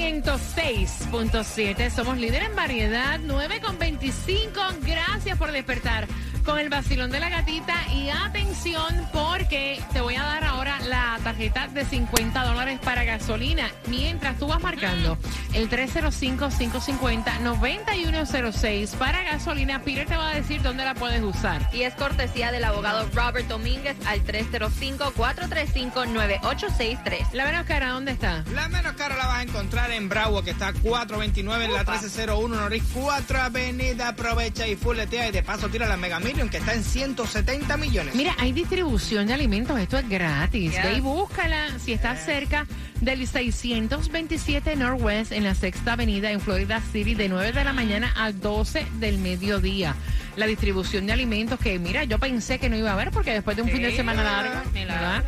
106.7 somos líder en variedad 9.25. Gracias por despertar con el vacilón de la gatita y atención porque te voy a dar ahora la tarjeta de 50 dólares para gasolina mientras tú vas marcando el 305-550-9106 para gasolina. Peter te va a decir dónde la puedes usar. Y es cortesía del abogado Robert Domínguez al 305-435-9863. La menos cara, ¿dónde está? La menos cara la vas a encontrar en Bravo, que está a 429 en la 1301 Norris 4 Avenida. Aprovecha y fuletea y de paso tira la Mega Que está en 170 millones. Mira, hay distribución de alimentos, esto es gratis. Yes. Ve y búscala si estás cerca del 627 Northwest en la Sexta Avenida en Florida City de 9 de la mañana a 12 del mediodía. La distribución de alimentos que, mira, yo pensé que no iba a haber porque después de un fin de semana largo, ¿verdad?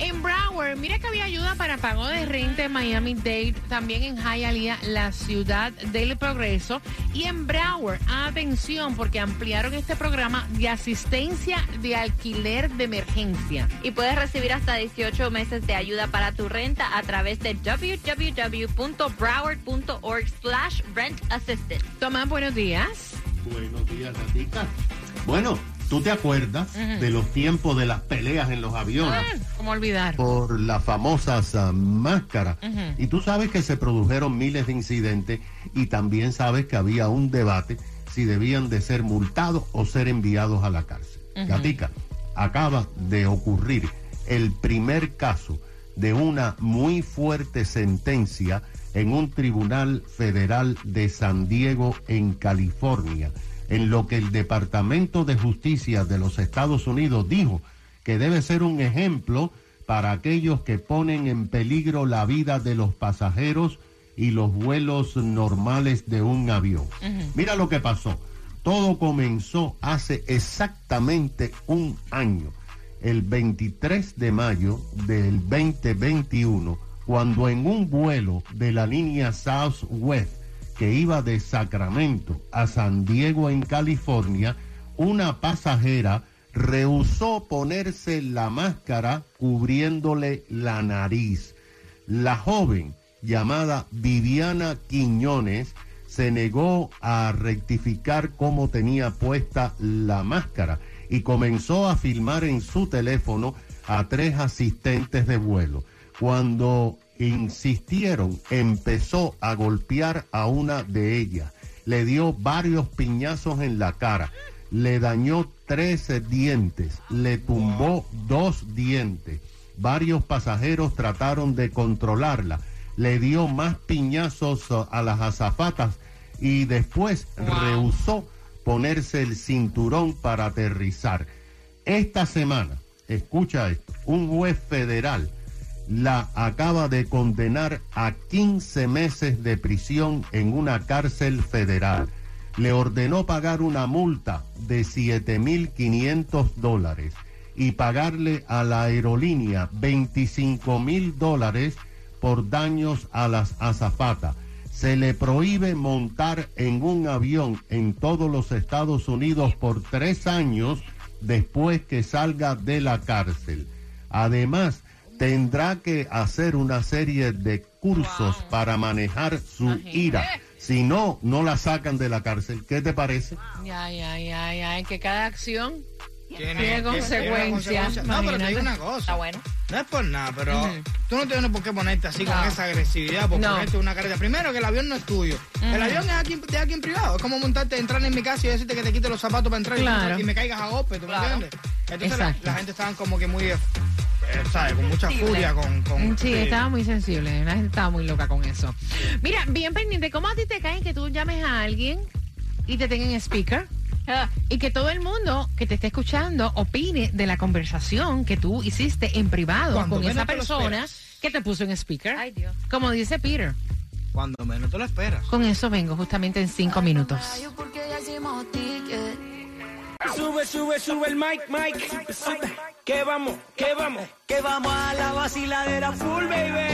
En Broward, mira que había ayuda para pago de renta en Miami-Dade, también en Hialeah, la ciudad del progreso. Y en Broward, atención, porque ampliaron este programa de asistencia de alquiler de emergencia. Y puedes recibir hasta 18 meses de ayuda para tu renta a través de www.broward.org slash rent assistant. Tomás, buenos días. Buenos días, Gatica. Bueno, ¿tú te acuerdas de los tiempos de las peleas en los aviones Ah, ¿Cómo olvidar? por las famosas máscaras? Y tú sabes que se produjeron miles de incidentes y también sabes que había un debate si debían de ser multados o ser enviados a la cárcel. Gatica, acaba de ocurrir el primer caso de una muy fuerte sentencia en un tribunal federal de San Diego, en California, en lo que el Departamento de Justicia de los Estados Unidos dijo que debe ser un ejemplo para aquellos que ponen en peligro la vida de los pasajeros y los vuelos normales de un avión. Mira lo que pasó. Todo comenzó hace exactamente un año, el 23 de mayo del 2021, cuando en un vuelo de la línea Southwest que iba de Sacramento a San Diego en California, una pasajera rehusó ponerse la máscara cubriéndole la nariz. La joven llamada Viviana Quiñones se negó a rectificar cómo tenía puesta la máscara y comenzó a filmar en su teléfono a tres asistentes de vuelo. Cuando insistieron, empezó a golpear a una de ellas. Le dio varios piñazos en la cara. Le dañó 13 dientes. Le tumbó dos dientes. Varios pasajeros trataron de controlarla. Le dio más piñazos uh, a las azafatas y después rehusó ponerse el cinturón para aterrizar. Esta semana, escucha esto, un juez federal la acaba de condenar a 15 meses de prisión en una cárcel federal. Le ordenó pagar una multa de 7.500 dólares y pagarle a la aerolínea 25 mil dólares por daños a las azafatas. Se le prohíbe montar en un avión en todos los Estados Unidos por tres años después que salga de la cárcel. Además, tendrá que hacer una serie de cursos para manejar su Imagínate. ira. Si no, no la sacan de la cárcel. ¿Qué te parece? Ay, ay, ay, ay, que cada acción Tiene, Tiene consecuencias, No, pero te digo una cosa. Está bueno. No es por nada, pero tú no tienes por qué ponerte así No. con esa agresividad, por No. ponerte una careta. Primero que el avión no es tuyo. El avión es aquí, de aquí en privado. Es como montarte, entrar en mi casa y decirte que te quite los zapatos para entrar y- Claro. y, me caigas a golpe, ¿tú Claro. me entiendes? Entonces la, Exacto. la gente estaba como que muy, ¿sabes? Con mucha Sensible. furia, con... con Sí, estaba muy sensible, la gente estaba muy loca con eso. Mira, bien pendiente, ¿cómo a ti te cae que tú llames a alguien y te tengan speaker? Ah, Y que todo el mundo que te esté escuchando opine de la conversación que tú hiciste en privado Cuando con esa persona. ¿Qué te puso en speaker? Ay, Dios. Como dice Peter. Cuando menos te lo esperas. Con eso vengo justamente en cinco minutos. Sube, sube, sube el mic, mic. Que vamos, que vamos, que vamos a la vaciladera full, baby.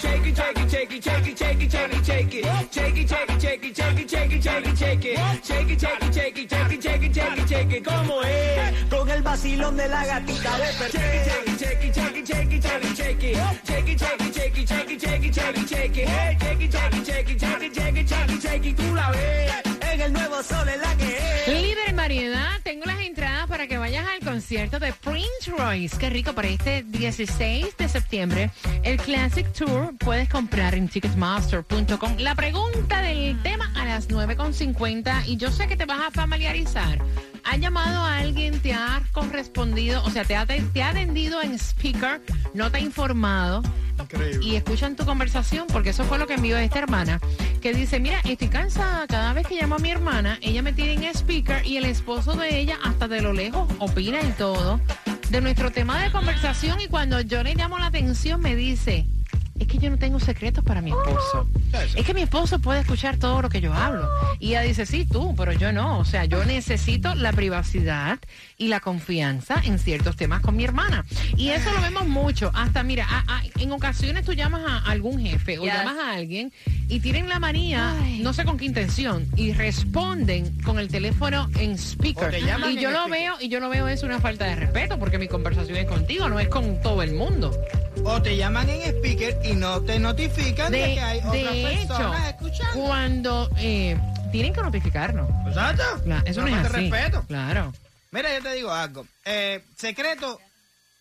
Shake it, shake it, shake it, shake it, shake it, shake it, shake it. Shake it, shake it, shake it, shake it, shake it, shake it, shake it. Shake it, shake it, shake it, shake it. ¿Cómo es? Con el vacilón de la gatita de it. Hey, shake it, shake it, shake it, shake it, shake it, shake it, shake it. Tú la ves en el nuevo sol en la que es. Líder tengo las entradas concierto de Prince Royce. Qué rico para este 16 de septiembre. El Classic Tour puedes comprar en ticketmaster.com. La pregunta del tema a las 9.50 y yo sé que te vas a familiarizar. ¿Ha llamado a alguien, te ha correspondido, o sea, te ha, te ha atendido en speaker, no te ha informado? Increíble. y escuchan tu conversación, porque eso fue lo que envió esta hermana, que dice, mira, estoy cansada, cada vez que llamo a mi hermana, ella me tiene en speaker y el esposo de ella hasta de lo lejos opina y todo de nuestro tema de conversación y cuando yo le llamo la atención me dice, es que yo no tengo secretos para mi esposo. Es que mi esposo puede escuchar todo lo que yo hablo. Y ella dice, sí, tú, pero yo no. O sea, yo necesito la privacidad y la confianza en ciertos temas con mi hermana. Y eso lo vemos mucho. Hasta, mira, a- a- en ocasiones tú llamas a algún jefe o Yes. llamas a alguien y tienen la manía, no sé con qué intención, y responden con el teléfono en speaker. Te Y yo lo speaker. veo, y yo lo veo es una falta de respeto porque mi conversación es contigo, no es con todo el mundo. O te llaman en speaker y no te notifican de, De, que hay otras de hecho, personas escuchando. cuando eh, tienen que notificarnos. Exacto. Claro, eso no es así. respeto. Claro. Mira, yo te digo algo. Eh, secreto,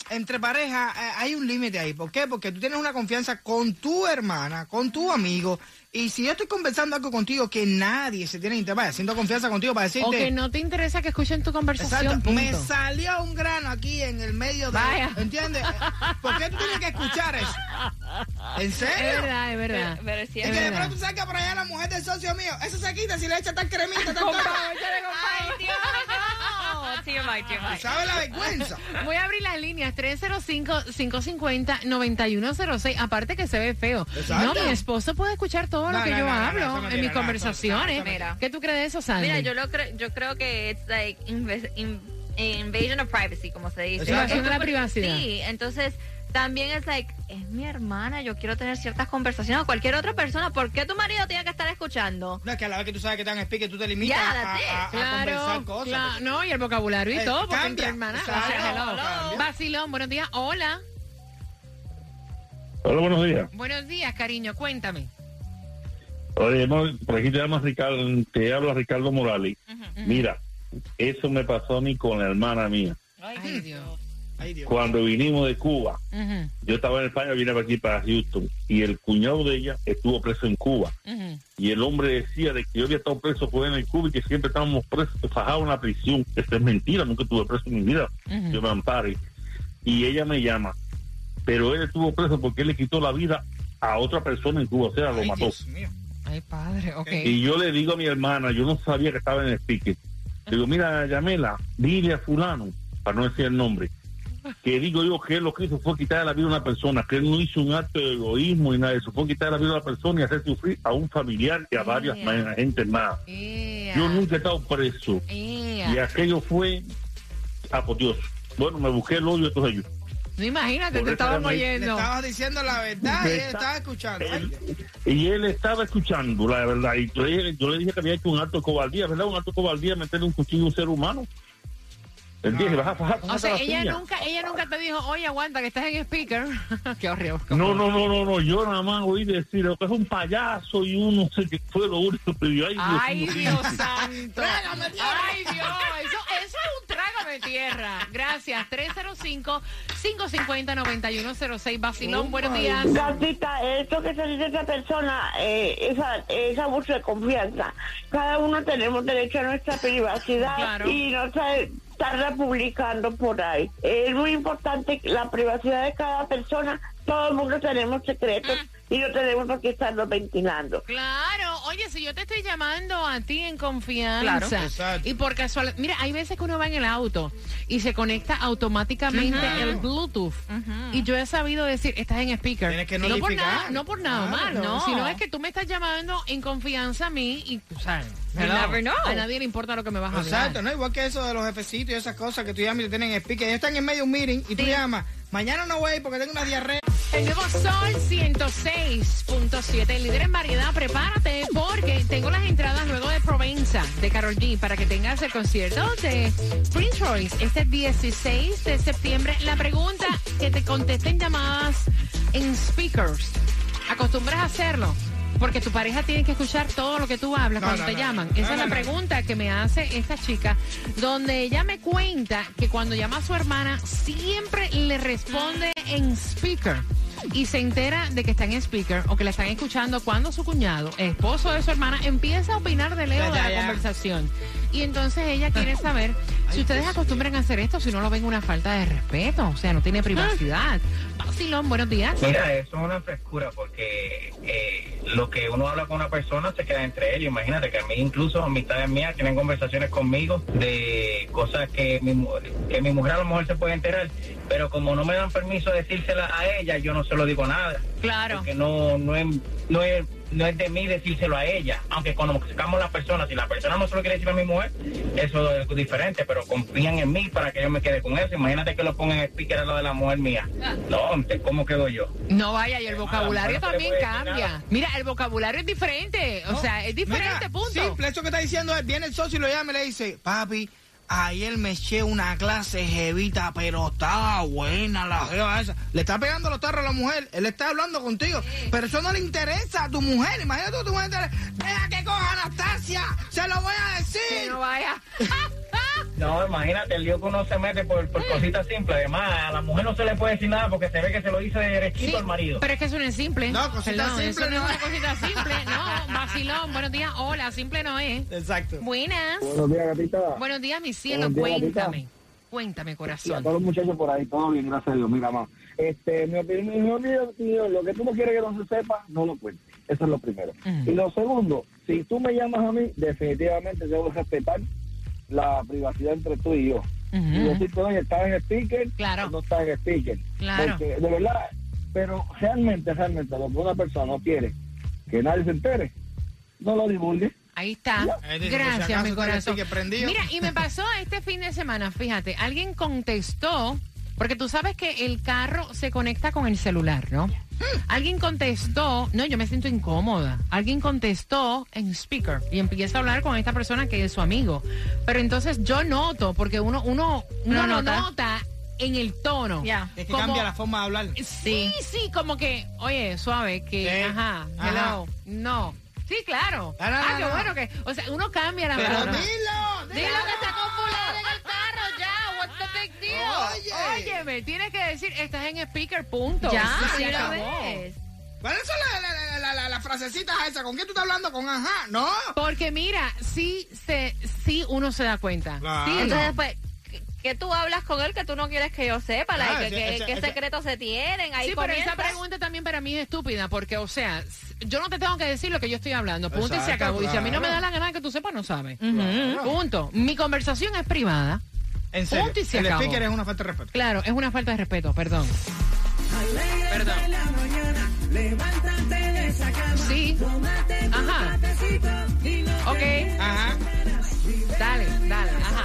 entre parejas eh, hay un límite ahí. ¿Por qué? Porque tú tienes una confianza con tu hermana, con tu amigo. Y si yo estoy conversando algo contigo que nadie se tiene interés, vaya, siento confianza contigo para decirte... O que no te interesa que escuchen tu conversación. Exacto. Me salió un grano aquí en el medio de... Vaya. ¿Entiendes? ¿Por qué tú tienes que escuchar eso? ¿En serio? Es verdad, es verdad. Pero, pero sí Es es que de pronto saca por allá la mujer del socio mío. Eso se quita si le echa tan cremita, tan. Ay, Dios, no. TMI, TMI. ¿Sabe la vergüenza? Voy a abrir las líneas 305-550-9106. Aparte que se ve feo. Exacto. No, mi esposo puede escuchar todo lo que no, yo no, hablo en tiene mis conversaciones. Mira. ¿Qué tú crees de eso, Sandy? Mira, yo, lo cre- yo creo que es like inves- in- invasion of privacy, como se dice. Invasión de la privacidad. Sí, entonces también es like, es mi hermana, yo quiero tener ciertas conversaciones con cualquier otra persona. ¿Por qué tu marido tiene que estar escuchando? No, es que a la vez que tú sabes que están speaker, tú te limitas Ya, a, that's it. a- a conversar Claro, cosas. claro, no, y el vocabulario y Eh, todo, porque cambia. entre hermanas. Exacto, o sea, hello. cambia. Vacilón, buenos días. Hola. Hola, buenos días. Buenos días, cariño, cuéntame. Oye, por aquí te llamas Ricardo, te habla Ricardo Morales. Mira, eso me pasó a mí con la hermana mía. Ay, Dios. Ay. Cuando vinimos de Cuba, yo estaba en España, vine para aquí para Houston, y el cuñado de ella estuvo preso en Cuba. Y el hombre decía de que yo había estado preso por él en Cuba y que siempre estábamos presos, fajados en la prisión. Esto es mentira, nunca estuve preso en mi vida. Yo me ampare. Y ella me llama, pero él estuvo preso porque él le quitó la vida a otra persona en Cuba, o sea, lo Ay, mató. Dios mío. Ay, padre, ok. Y yo le digo a mi hermana, yo no sabía que estaba en el speaker. Le digo, mira, Yamela, dile a fulano, para no decir el nombre, que digo yo que él lo que hizo fue quitar la vida a una persona, que él no hizo un acto de egoísmo y nada de eso, fue quitar la vida a una persona y hacer sufrir a un familiar y a varias Yeah. más gente más. Yo nunca he estado preso y aquello fue, ah, por Dios. Bueno, me busqué el odio de todos ellos. No imagínate, Por te Le oyendo. estabas diciendo la verdad y él estaba escuchando. Y él estaba escuchando, la verdad. Y yo, le- yo le dije que había hecho un acto de cobardía, ¿verdad? Un acto de cobardía, meterle un cuchillo a un ser humano. Él O sea, la ella nunca, ella nunca te dijo, oye, aguanta, que estás en speaker. Qué horrible. No, no, no, no, no, yo nada más oí decir que es un payaso y uno no sé qué fue lo único que pidió. Ay, Dios Ay, mío. Dios santo. Trágame tierra. Ay, Dios. Eso, eso es un trágame tierra. Gracias. 305-550-9106. Bacilón, buenos días. Gatita, esto que se dice esa persona eh, esa, es abuso de confianza. Cada uno tenemos derecho a nuestra privacidad Claro. y no sabe estarla publicando por ahí. Es muy importante la privacidad de cada persona. Todo el mundo tenemos secretos y no tenemos por qué estarlos ventilando. Claro, oye, si yo te estoy llamando a ti en confianza Claro. Y por casualidad, mira, hay veces que uno va en el auto y se conecta automáticamente el Bluetooth y yo he sabido decir, estás en speaker. Tienes que no por nada, no por nada Claro. mal, No. sino es que tú me estás llamando en confianza a mí y, tú sabes, You hello, never know. a nadie le importa lo que me vas a hablar. Exacto, ¿no? Igual que eso de los jefecitos y esas cosas que tú llamas y te tienen speaker. Ellos están en medio de un meeting y tú llamas, mañana no voy a ir porque tengo una diarrea. El nuevo Sol 106.7, el líder en variedad, prepárate porque tengo las entradas luego de Provenza de Carol G para que tengas el concierto de Prince Royce este 16 de septiembre. La pregunta que te contesten llamadas en speakers. ¿Acostumbras a hacerlo? Porque tu pareja tiene que escuchar todo lo que tú hablas No, cuando no, te no, llaman. Esa es la pregunta que me hace esta chica, donde ella me cuenta que cuando llama a su hermana siempre le responde en speaker y se entera de que está en speaker o que la están escuchando cuando su cuñado, esposo de su hermana, empieza a opinar de Leo Ya, de la ya. conversación. Y entonces ella quiere saber si ustedes acostumbran a hacer esto, si no lo ven una falta de respeto, o sea, no tiene privacidad. Vacilón, buenos días. Mira, eso es una frescura porque eh, lo que uno habla con una persona se queda entre ellos. Imagínate que a mí incluso amistades mías tienen conversaciones conmigo de cosas que mi, que mi mujer a lo mejor se puede enterar, pero como no me dan permiso de decírsela a ella, yo no se lo digo nada. Claro. Porque no, no, es, no, es, no es de mí decírselo a ella. Aunque conozcamos las personas, si la persona no se lo quiere decir a mi mujer, eso es diferente, pero confían en mí para que yo me quede con eso. Imagínate que lo pongan en speaker a lo de la mujer mía. No, entonces, ¿cómo quedo yo? No vaya, y el vocabulario no se le también cambia. nada. Mira, el vocabulario es diferente, o No, sea, es diferente, mira, punto. Simple, eso que está diciendo es, viene el socio y lo llama y le dice, papi, ayer me eché una clase jevita, pero estaba buena la jeva esa. Le está pegando los tarros a la mujer, él está hablando contigo, pero eso no le interesa a tu mujer. Imagínate que tu mujer deja que coja Anastasia, se lo voy a decir. Que no vaya. No, imagínate el lío que uno se mete por, por cositas simples. Además, a la mujer no se le puede decir nada porque se ve que se lo dice de derechito Sí, al marido. Pero es que eso no es simple. No, cosita simple Eso no no es una cosita simple. No, vacilón. Buenos días. Hola, simple no es. Exacto. Buenas. Buenos días, gatita. Buenos días, mi cielo. Días, Cuéntame. Cuéntame, Y a corazón. todos los muchachos por ahí, todo bien, gracias a Dios. Mira, mamá, este, mi opinión, mi opinión, lo que tú no quieres que no se sepa, no lo cuentes. Eso es lo primero. Y lo segundo, si tú me llamas a mí, definitivamente debo respetar la privacidad entre tú y yo. Y Ujú. decirte, oye, ¿estás en speaker? Claro. o No estás en speaker. Claro. Porque, de verdad, pero realmente, realmente, lo que una persona no quiere que nadie se entere, no lo divulgue. Ahí está. Gracias, mi está corazón. Mira, y me pasó este fin de semana, fíjate, alguien contestó, porque tú sabes que el carro se conecta con el celular, ¿no? Alguien contestó, no, yo me siento incómoda. Alguien contestó en speaker y empieza a hablar con esta persona que es su amigo. Pero entonces yo noto, porque uno, uno, uno Uno lo nota. nota en el tono. Ya. Es que Como- cambia la forma de hablar. Sí, sí, como que, oye, suave, que, ajá, Ajá. hello, no. Sí, claro. No, no, ah, no, qué no. bueno que, o sea, uno cambia la Pero palabra. dilo, Dilo que está en el Oye. Óyeme, tienes que decir, estás en speaker, punto. Ya, se acabó. vez. ¿Cuáles son las la, la, la, la- frasecitas esas? ¿Con qué tú estás hablando? Con ajá, ¿no? Porque mira, sí, se, sí uno se da cuenta. Claro. Sí, Entonces, no. pues, ¿qué- ¿qué tú hablas con él que tú no quieres que yo sepa? Ah, Like, ese- ¿qué, ese- qué ese- secretos se tienen? Ahí Sí, pero esa pregunta también para mí es estúpida, porque, o sea, yo no te tengo que decir lo que yo estoy hablando, punto y se acabó. Y si a mí no me da claro. la gana que tú sepas, no sabes. Claro. Punto. Mi conversación es privada. En serio, Punto y se el acabó. speaker es una falta de respeto. Claro, es una falta de respeto, perdón. Perdón. Sí. Ajá. Ok. Ajá. Dale, dale. Ajá.